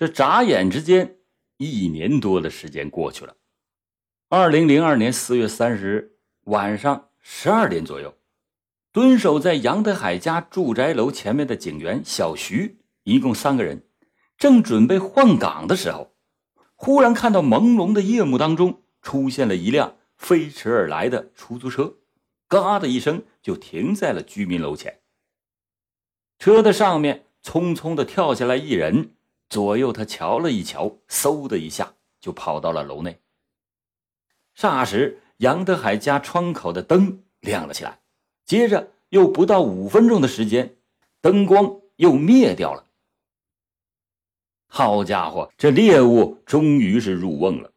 这眨眼之间，一年多的时间过去了。二零零二年四月三十日晚上十二点左右，蹲守在杨德海家住宅楼前面的警员小徐，一共三个人，正准备换岗的时候，忽然看到朦胧的夜幕当中出现了一辆飞驰而来的出租车，嘎的一声就停在了居民楼前。车的上面匆匆的跳下来一人。左右，他瞧了一瞧，嗖的一下就跑到了楼内。霎时，杨德海家窗口的灯亮了起来，接着又不到五分钟的时间，灯光又灭掉了。好家伙，这猎物终于是入瓮了！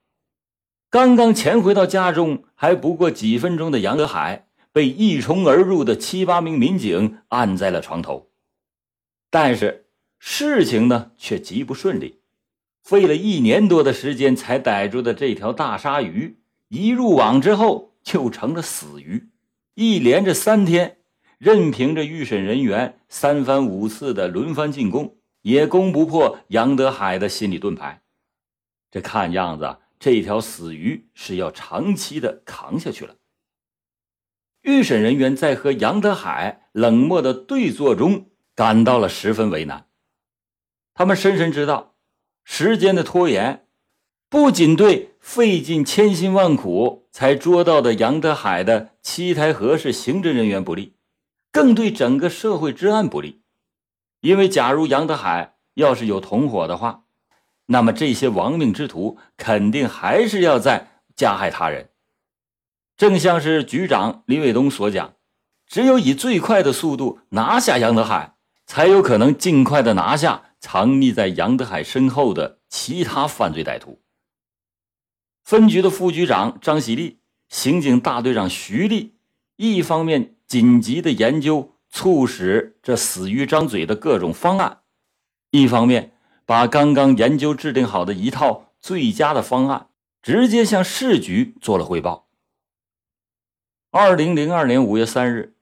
刚刚潜回到家中还不过几分钟的杨德海，被一冲而入的七八名民警按在了床头，但是。事情呢却极不顺利，费了一年多的时间才逮住的这条大鲨鱼，一入网之后就成了死鱼。一连着三天，任凭着预审人员三番五次的轮番进攻，也攻不破杨德海的心理盾牌。这看样子，这条死鱼是要长期的扛下去了。预审人员在和杨德海冷漠的对坐中，感到了十分为难。他们深深知道，时间的拖延，不仅对费尽千辛万苦才捉到的杨德海的七台河市刑侦人员不利，更对整个社会治安不利。因为，假如杨德海要是有同伙的话，那么这些亡命之徒肯定还是要在加害他人。正像是局长李伟东所讲，只有以最快的速度拿下杨德海，才有可能尽快的拿下。藏匿在杨德海身后的其他犯罪歹徒。分局的副局长张喜利、刑警大队长徐立，一方面紧急的研究促使这死鱼张嘴的各种方案，一方面把刚刚研究制定好的一套最佳的方案直接向市局做了汇报。二零零二年五月三日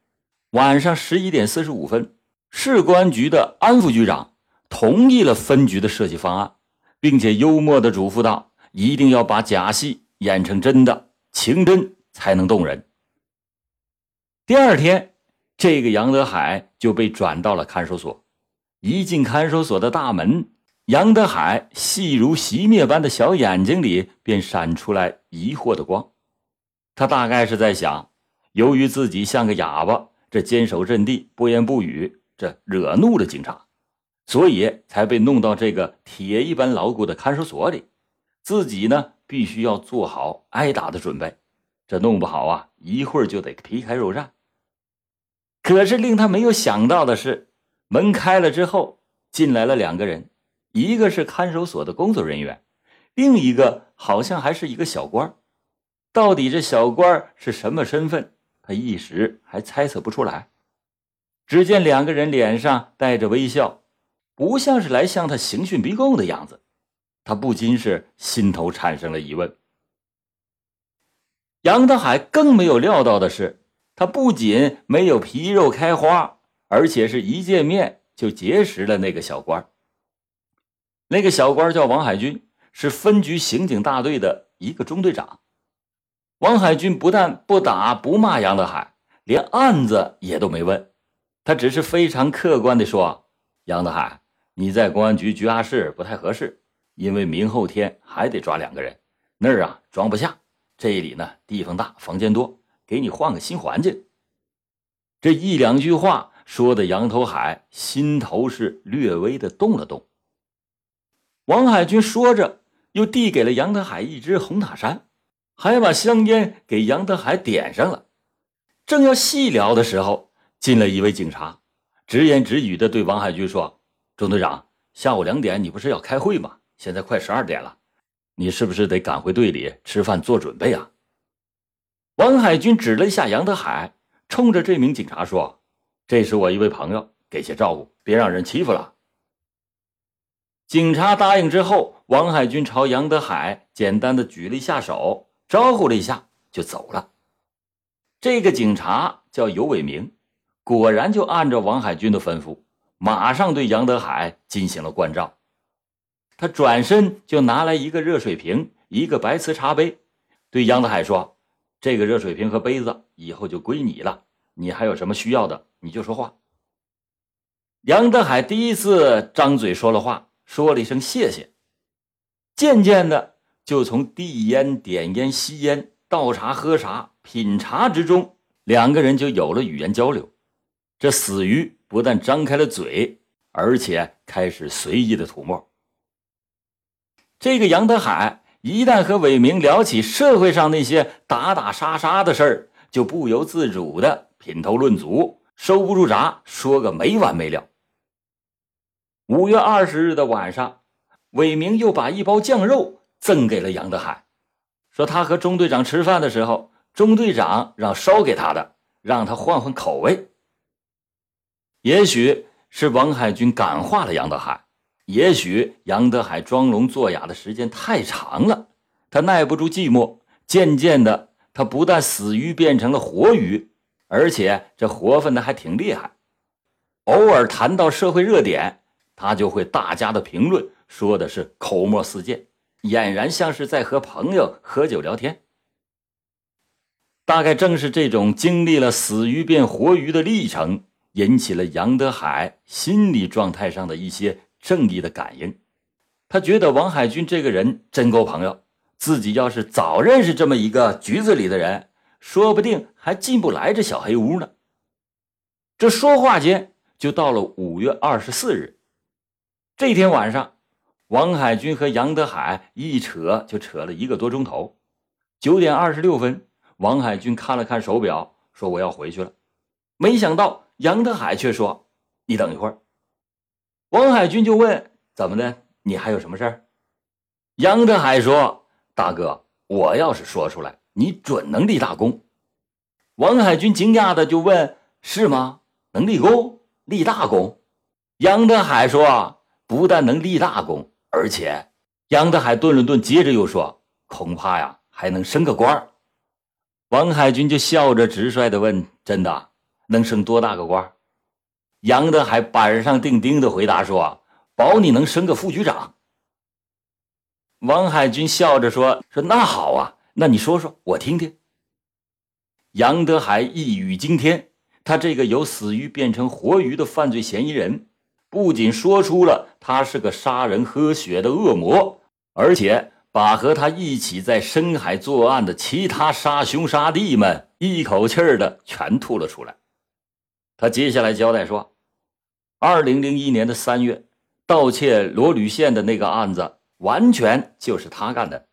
晚上十一点四十五分，市公安局的安副局长。同意了分局的设计方案，并且幽默的嘱咐道：“一定要把假戏演成真的，情真才能动人。”第二天，这个杨德海就被转到了看守所。一进看守所的大门，杨德海细如熄灭般的小眼睛里便闪出来疑惑的光。他大概是在想：由于自己像个哑巴，这坚守阵地，不言不语，这惹怒了警察。所以才被弄到这个铁一般牢固的看守所里，自己呢必须要做好挨打的准备，这弄不好啊，一会儿就得皮开肉绽。可是令他没有想到的是，门开了之后，进来了两个人，一个是看守所的工作人员，另一个好像还是一个小官。到底这小官是什么身份，他一时还猜测不出来。只见两个人脸上带着微笑。不像是来向他刑讯逼供的样子，他不禁是心头产生了疑问。杨德海更没有料到的是，他不仅没有皮肉开花，而且是一见面就结识了那个小官。那个小官叫王海军，是分局刑警大队的一个中队长。王海军不但不打不骂杨德海，连案子也都没问，他只是非常客观的说：“杨德海。”你在公安局局阿室不太合适，因为明后天还得抓两个人，那儿啊装不下。这里呢地方大，房间多，给你换个新环境。这一两句话说的杨头海心头是略微的动了动。王海军说着，又递给了杨德海一支红塔山，还把香烟给杨德海点上了。正要细聊的时候，进来一位警察，直言直语的对王海军说。钟队长，下午两点你不是要开会吗？现在快十二点了，你是不是得赶回队里吃饭做准备啊？王海军指了一下杨德海，冲着这名警察说：“这是我一位朋友，给些照顾，别让人欺负了。”警察答应之后，王海军朝杨德海简单的举了一下手，招呼了一下就走了。这个警察叫尤伟明，果然就按照王海军的吩咐。马上对杨德海进行了关照，他转身就拿来一个热水瓶，一个白瓷茶杯，对杨德海说：“这个热水瓶和杯子以后就归你了，你还有什么需要的，你就说话。”杨德海第一次张嘴说了话，说了一声谢谢。渐渐的，就从递烟、点烟、吸烟、倒茶、喝茶、品茶之中，两个人就有了语言交流。这死鱼不但张开了嘴，而且开始随意的吐沫。这个杨德海一旦和伟明聊起社会上那些打打杀杀的事儿，就不由自主的品头论足，收不住闸，说个没完没了。五月二十日的晚上，伟明又把一包酱肉赠给了杨德海，说他和钟队长吃饭的时候，钟队长让烧给他的，让他换换口味。也许是王海军感化了杨德海，也许杨德海装聋作哑的时间太长了，他耐不住寂寞，渐渐的，他不但死鱼变成了活鱼，而且这活分的还挺厉害。偶尔谈到社会热点。他就会大家的评论说的是口沫四溅，俨然像是在和朋友喝酒聊天。大概正是这种经历了死鱼变活鱼的历程，引起了杨德海心理状态上的一些正义的感应。他觉得王海军这个人真够朋友，自己要是早认识这么一个局子里的人，说不定还进不来这小黑屋呢。这说话间就到了五月二十四日。这天晚上，王海军和杨德海一扯就扯了一个多钟头。九点二十六分，王海军看了看手表，说：“我要回去了。”没想到杨德海却说：“你等一会儿。”王海军就问：“怎么的？你还有什么事儿？”杨德海说：“大哥，我要是说出来，你准能立大功。”王海军惊讶的就问：“是吗？能立功？立大功？”杨德海说。不但能立大功，而且杨德海顿了顿，接着又说：“恐怕呀，还能升个官王海军就笑着直率的问：“真的能升多大个官杨德海板上钉钉的回答说：“保你能升个副局长。”王海军笑着说：“说那好啊，那你说说我听听。”杨德海一语惊天，他这个由死鱼变成活鱼的犯罪嫌疑人。不仅说出了他是个杀人喝血的恶魔，而且把和他一起在深海作案的其他杀兄杀弟们一口气儿的全吐了出来。他接下来交代说：，二零零一年的三月，盗窃罗吕县的那个案子，完全就是他干的。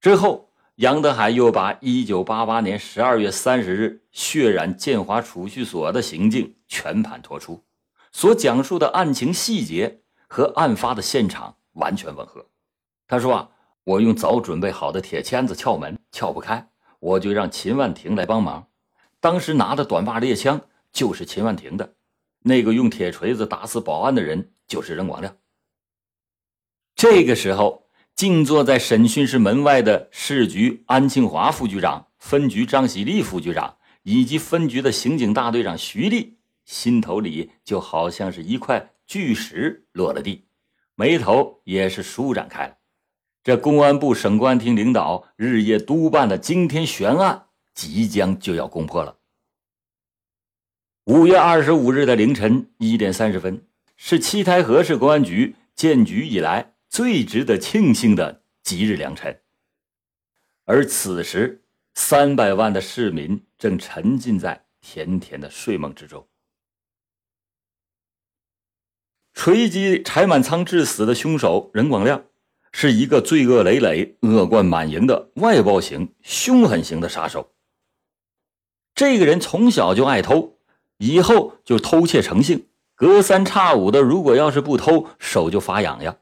之后，杨德海又把一九八八年十二月三十日血染建华储蓄所的行径全盘托出。所讲述的案情细节和案发的现场完全吻合。他说：“啊，我用早准备好的铁签子撬门，撬不开，我就让秦万庭来帮忙。当时拿的短把猎枪就是秦万庭的，那个用铁锤子打死保安的人就是任广亮。”这个时候，静坐在审讯室门外的市局安庆华副局长、分局张喜利副局长以及分局的刑警大队长徐立。心头里就好像是一块巨石落了地，眉头也是舒展开了。这公安部省公安厅领导日夜督办的惊天悬案，即将就要攻破了。五月二十五日的凌晨一点三十分，是七台河市公安局建局以来最值得庆幸的吉日良辰。而此时，三百万的市民正沉浸在甜甜的睡梦之中。锤击柴满仓致死的凶手任广亮，是一个罪恶累累、恶贯满盈的外暴型、凶狠型的杀手。这个人从小就爱偷，以后就偷窃成性，隔三差五的，如果要是不偷，手就发痒痒。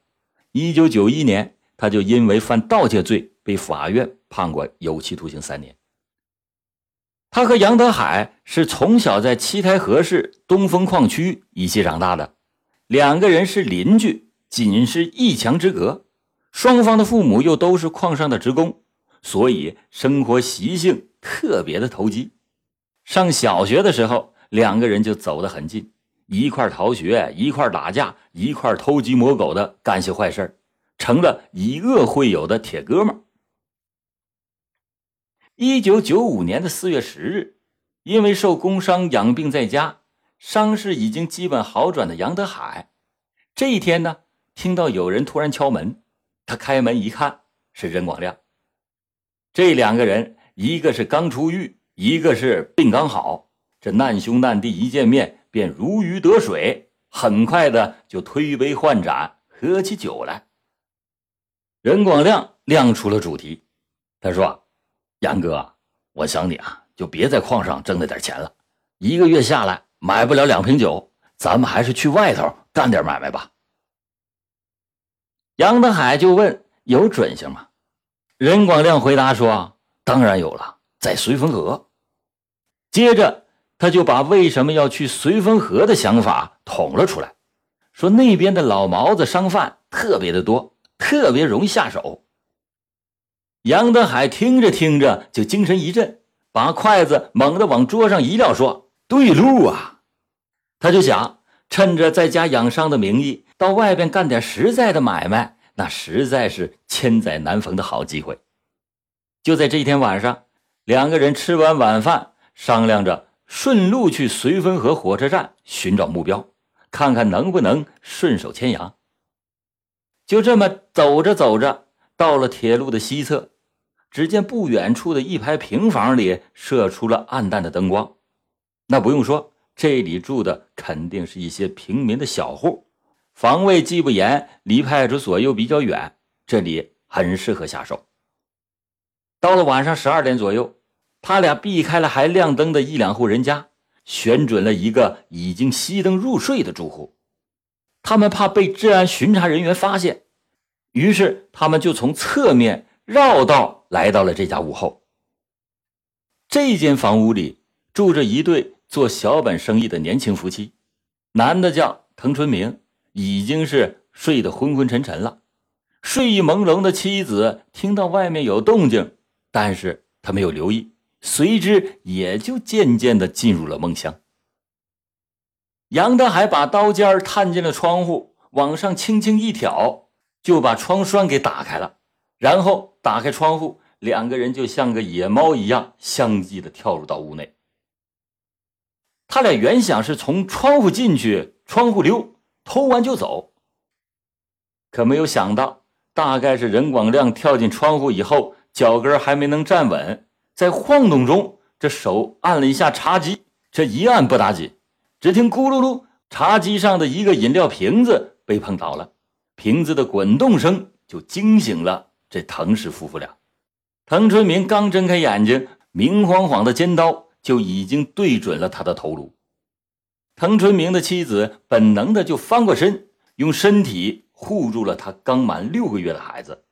一九九一年，他就因为犯盗窃罪被法院判过有期徒刑三年。他和杨德海是从小在七台河市东风矿区一起长大的。两个人是邻居，仅是一墙之隔。双方的父母又都是矿上的职工，所以生活习性特别的投机。上小学的时候，两个人就走得很近，一块逃学，一块打架，一块偷鸡摸狗的干些坏事成了以恶会友的铁哥们。一九九五年的四月十日，因为受工伤养病在家，伤势已经基本好转的杨德海，这一天呢，听到有人突然敲门，他开门一看，是任广亮。这两个人，一个是刚出狱，一个是病刚好，这难兄难弟一见面便如鱼得水，很快的就推杯换盏，喝起酒来。任广亮亮出了主题，他说。杨哥，我想你啊，就别在矿上挣那点钱了，一个月下来买不了两瓶酒，咱们还是去外头干点买卖吧。杨德海就问：“有准星吗？”任广亮回答说：“当然有了，在绥芬河。”接着他就把为什么要去绥芬河的想法捅了出来，说那边的老毛子商贩特别的多，特别容易下手。杨德海听着听着就精神一振，把筷子猛地往桌上一撂，说：“对路啊！”他就想趁着在家养伤的名义，到外边干点实在的买卖，那实在是千载难逢的好机会。就在这一天晚上，两个人吃完晚饭，商量着顺路去绥芬河火车站寻找目标，看看能不能顺手牵羊。就这么走着走着，到了铁路的西侧。只见不远处的一排平房里射出了暗淡的灯光，那不用说，这里住的肯定是一些平民的小户，防卫既不严，离派出所又比较远，这里很适合下手。到了晚上十二点左右，他俩避开了还亮灯的一两户人家，选准了一个已经熄灯入睡的住户。他们怕被治安巡查人员发现，于是他们就从侧面绕道。来到了这家屋后，这间房屋里住着一对做小本生意的年轻夫妻，男的叫滕春明，已经是睡得昏昏沉沉了。睡意朦胧的妻子听到外面有动静，但是他没有留意，随之也就渐渐的进入了梦乡。杨德海把刀尖探进了窗户，往上轻轻一挑，就把窗栓给打开了。然后打开窗户，两个人就像个野猫一样，相继的跳入到屋内。他俩原想是从窗户进去，窗户溜，偷完就走。可没有想到，大概是任广亮跳进窗户以后，脚跟还没能站稳，在晃动中，这手按了一下茶几，这一按不打紧，只听咕噜噜，茶几上的一个饮料瓶子被碰倒了，瓶子的滚动声就惊醒了。这滕氏夫妇俩，滕春明刚睁开眼睛，明晃晃的尖刀就已经对准了他的头颅。滕春明的妻子本能的就翻过身，用身体护住了他刚满六个月的孩子。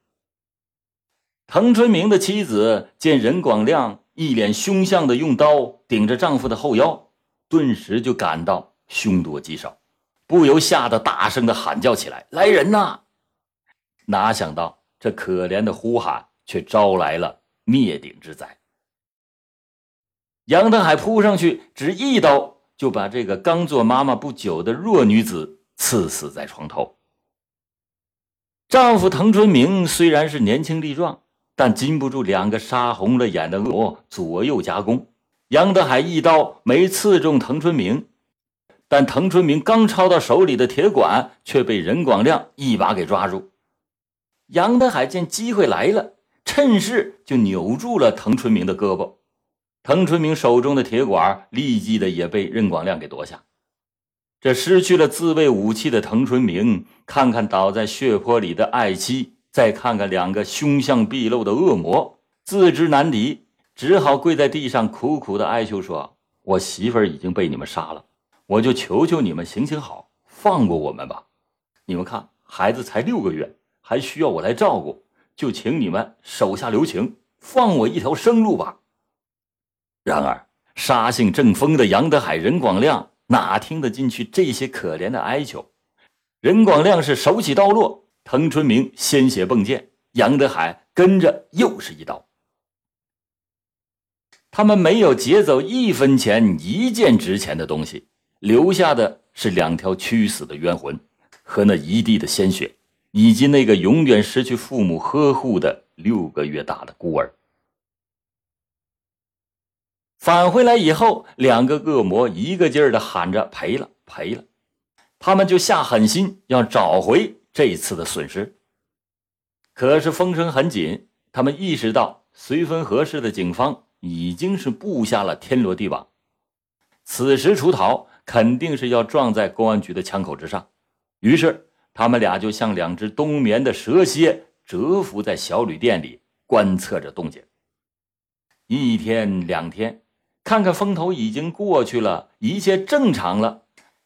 滕春明的妻子见任广亮一脸凶相的用刀顶着丈夫的后腰，顿时就感到凶多吉少，不由吓得大声的喊叫起来：“来人呐！”哪想到。这可怜的呼喊却招来了灭顶之灾。杨德海扑上去，只一刀就把这个刚做妈妈不久的弱女子刺死在床头。丈夫滕春明虽然是年轻力壮，但禁不住两个杀红了眼的恶魔左右夹攻。杨德海一刀没刺中滕春明，但滕春明刚抄到手里的铁管却被任广亮一把给抓住。杨德海见机会来了，趁势就扭住了滕春明的胳膊。滕春明手中的铁管立即的也被任广亮给夺下。这失去了自卫武器的滕春明，看看倒在血泊里的爱妻，再看看两个凶相毕露的恶魔，自知难敌，只好跪在地上苦苦的哀求说：“我媳妇儿已经被你们杀了，我就求求你们行行好，放过我们吧。你们看，孩子才六个月。”还需要我来照顾，就请你们手下留情，放我一条生路吧。然而，杀性正疯的杨德海、任广亮哪听得进去这些可怜的哀求？任广亮是手起刀落，滕春明鲜血迸溅，杨德海跟着又是一刀。他们没有劫走一分钱一件值钱的东西，留下的是两条屈死的冤魂和那一地的鲜血。以及那个永远失去父母呵护的六个月大的孤儿。返回来以后，两个恶魔一个劲儿的喊着赔了赔了，他们就下狠心要找回这一次的损失。可是风声很紧，他们意识到绥芬河市的警方已经是布下了天罗地网，此时出逃肯定是要撞在公安局的枪口之上。于是他们俩就像两只冬眠的蛇蝎，蛰伏在小旅店里观测着动静。一天两天。看看风头已经过去了，一切正常了，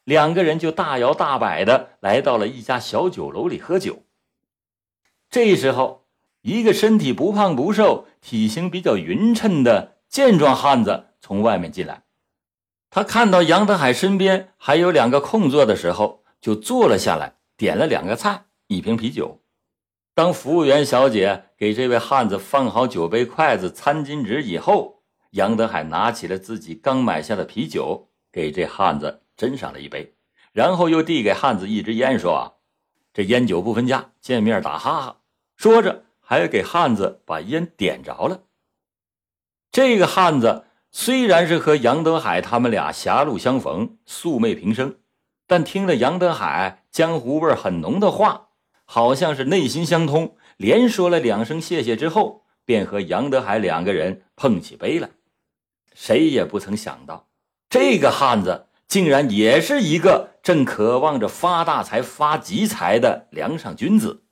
两个人就大摇大摆的来到了一家小酒楼里喝酒。这时候，一个身体不胖不瘦、体型比较匀称的健壮汉子从外面进来。他看到杨德海身边还有两个空座的时候，就坐了下来，点了两个菜、一瓶啤酒。当服务员小姐给这位汉子放好酒杯、筷子、餐巾纸以后，杨德海拿起了自己刚买下的啤酒，给这汉子斟上了一杯，然后又递给汉子一支烟，说：“这烟酒不分家，见面打哈哈。”说着，还给汉子把烟点着了。这个汉子虽然是和杨德海他们俩狭路相逢、素昧平生，但听了杨德海江湖味很浓的话，好像是内心相通，连说了两声谢谢之后，便和杨德海两个人碰起杯来。谁也不曾想到，这个汉子竟然也是一个正渴望着发大财、发急财的梁上君子。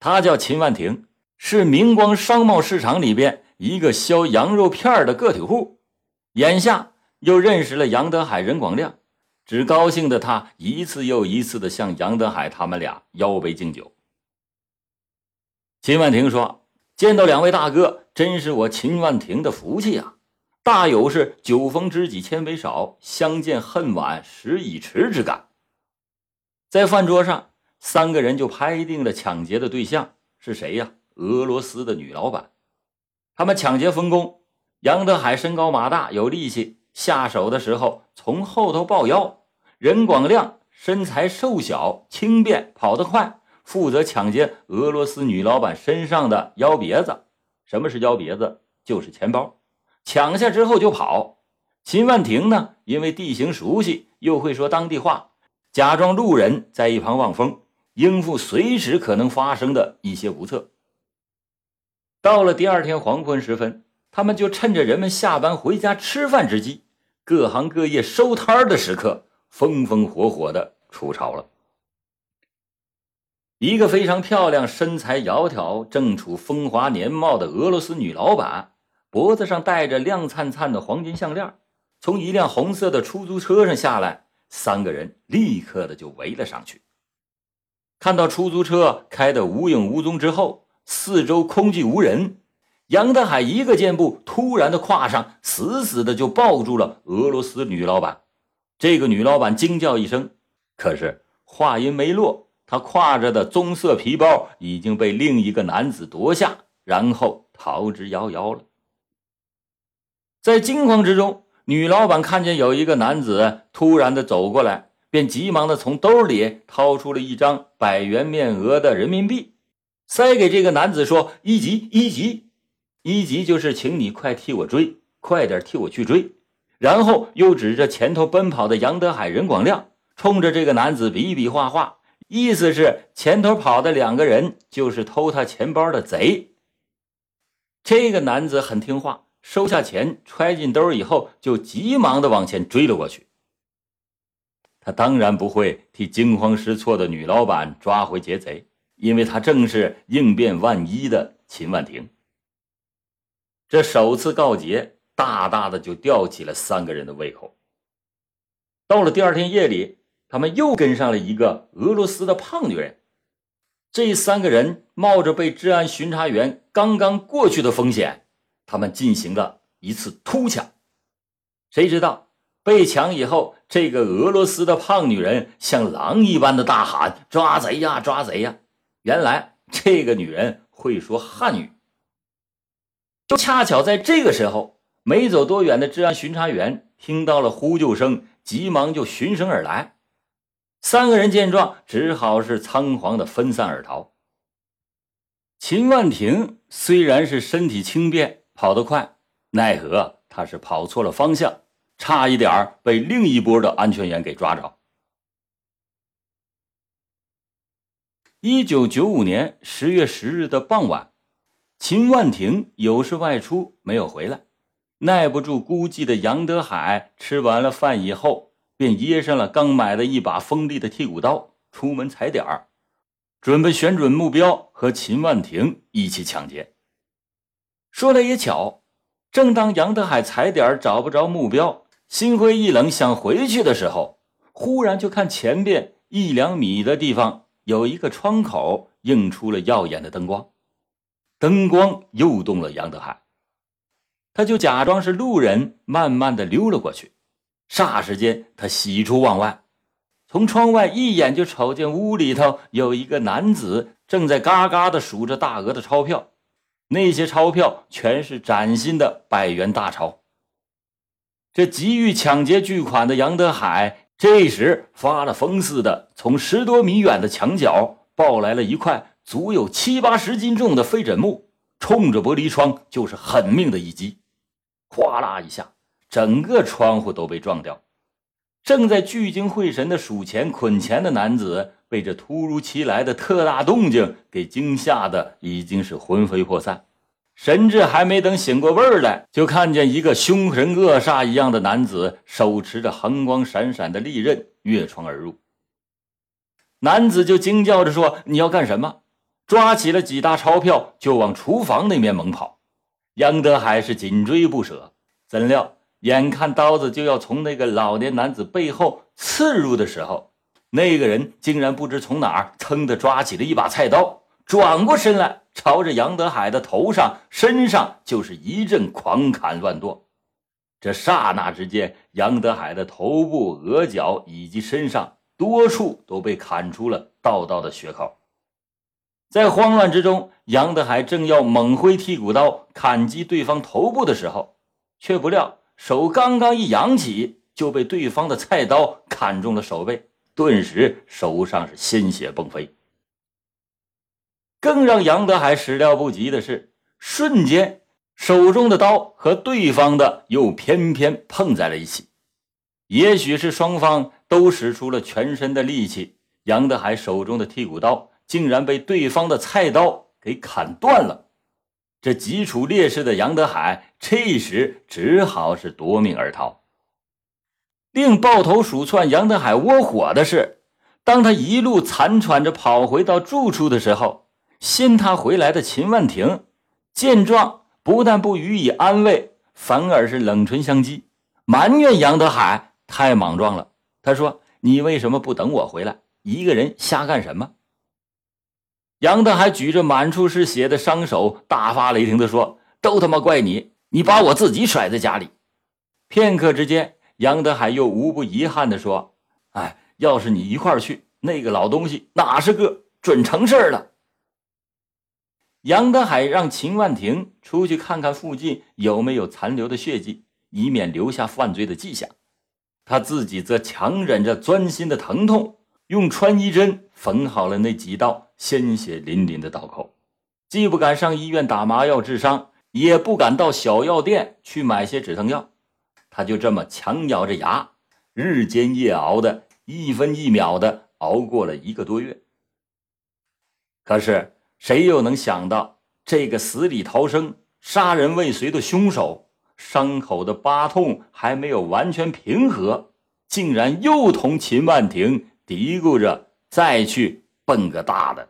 他叫秦万庭，是明光商贸市场里边一个销羊肉片的个体户。眼下又认识了杨德海、任广亮，只高兴的他一次又一次的向杨德海他们俩邀杯敬酒。秦万庭说：“见到两位大哥，真是我秦万庭的福气啊！”大有是酒逢知己千杯少，相见恨晚时已迟之感。在饭桌上，三个人就拍定了抢劫的对象是谁呀？俄罗斯的女老板。他们抢劫分工：杨德海身高马大，有力气，下手的时候从后头抱腰；任广亮身材瘦小，轻便，跑得快，负责抢劫俄罗斯女老板身上的腰别子。什么是腰别子？就是钱包。抢下之后就跑。秦万庭呢，因为地形熟悉，又会说当地话，假装路人在一旁望风，应付随时可能发生的一些不测。到了第二天黄昏时分，他们就趁着人们下班回家吃饭之际，各行各业收摊的时刻，风风火火的出巢了。一个非常漂亮、身材窈窕、正处风华年貌的俄罗斯女老板。脖子上戴着亮灿灿的黄金项链，从一辆红色的出租车上下来，三个人立刻的就围了上去。看到出租车开得无影无踪之后，四周空寂无人，杨德海一个箭步突然的跨上，死死的就抱住了俄罗斯女老板。这个女老板惊叫一声，可是话音没落，她挎着的棕色皮包已经被另一个男子夺下，然后逃之夭夭了。在惊慌之中，女老板看见有一个男子突然的走过来，便急忙的从兜里掏出了一张百元面额的人民币，塞给这个男子说：“一级，一级，一级，就是请你快替我追，快点替我去追。”然后又指着前头奔跑的杨德海、任广亮，冲着这个男子比比划划，意思是前头跑的两个人就是偷他钱包的贼。这个男子很听话。收下钱，揣进兜以后，就急忙的往前追了过去。他当然不会替惊慌失措的女老板抓回劫贼，因为他正是应变万一的秦万庭。这首次告捷，大大的就吊起了三个人的胃口。到了第二天夜里，他们又跟上了一个俄罗斯的胖女人。这三个人冒着被治安巡查员刚刚过去的风险。他们进行了一次突抢，谁知道被抢以后，这个俄罗斯的胖女人像狼一般的大喊：“抓贼呀，抓贼呀！”原来这个女人会说汉语。就恰巧在这个时候，没走多远的治安巡查员听到了呼救声，急忙就循声而来。三个人见状，只好是仓皇的分散而逃。秦万庭虽然是身体轻便，跑得快，奈何他是跑错了方向，差一点被另一波的安全员给抓着。一九九五年十月十日的傍晚，秦万庭有事外出，没有回来。耐不住孤寂的杨德海吃完了饭以后，便掖上了刚买的一把锋利的剔骨刀，出门踩点儿。准备选准目标和秦万庭一起抢劫。说来也巧，正当杨德海踩点找不着目标，心灰意冷想回去的时候，忽然就看前边一两米的地方有一个窗口映出了耀眼的灯光，灯光诱动了杨德海，他就假装是路人，慢慢的溜了过去。霎时间，他喜出望外。从窗外一眼就瞅见屋里头有一个男子正在嘎嘎的数着大额的钞票，那些钞票全是崭新的百元大钞。这急于抢劫巨款的杨德海这时发了疯似的，从十多米远的墙角抱来了一块足有七八十斤重的飞枕木，冲着玻璃窗就是狠命的一击，哗啦一下，整个窗户都被撞掉。正在聚精会神的数钱捆钱的男子，被这突如其来的特大动静给惊吓的已经是魂飞魄散，神志还没等醒过味儿来，就看见一个凶神恶煞一样的男子手持着横光闪闪的利刃越窗而入。男子就惊叫着说：“你要干什么？”抓起了几沓钞票就往厨房那面猛跑。杨德海是紧追不舍，怎料。眼看刀子就要从那个老年男子背后刺入的时候，那个人竟然不知从哪儿噌的抓起了一把菜刀，转过身来，朝着杨德海的头上、身上就是一阵狂砍乱剁。这刹那之间，杨德海的头部、额角以及身上多处都被砍出了道道的血口。在慌乱之中，杨德海正要猛挥剔骨刀砍击对方头部的时候，却不料。手刚刚一扬起，就被对方的菜刀砍中了手背，顿时手上是鲜血迸飞。更让杨德海始料不及的是，瞬间手中的刀和对方的又偏偏碰在了一起。也许是双方都使出了全身的力气，杨德海手中的剔骨刀竟然被对方的菜刀给砍断了。这极处劣势的杨德海，这时只好是夺命而逃。令抱头鼠窜杨德海窝火的是，当他一路残喘着跑回到住处的时候，先他回来的秦万庭见状，不但不予以安慰，反而是冷唇相讥，埋怨杨德海太莽撞了。他说：“你为什么不等我回来？一个人瞎干什么？”杨德海举着满处是血的伤手，大发雷霆地说：“都他妈怪你！你把我自己甩在家里。”片刻之间，杨德海又无不遗憾地说：“哎，要是你一块去，那个老东西哪是个准成事儿了。”杨德海让秦万庭出去看看附近有没有残留的血迹，以免留下犯罪的迹象。他自己则强忍着钻心的疼痛，用穿衣针缝好了那几道。鲜血淋淋的刀口，既不敢上医院打麻药治伤，也不敢到小药店去买些止疼药，他就这么强咬着牙，日煎夜熬的，一分一秒的熬过了一个多月。可是谁又能想到，这个死里逃生、杀人未遂的凶手，伤口的疤痛还没有完全平和，竟然又同秦万庭嘀咕着再去。蹦个大的！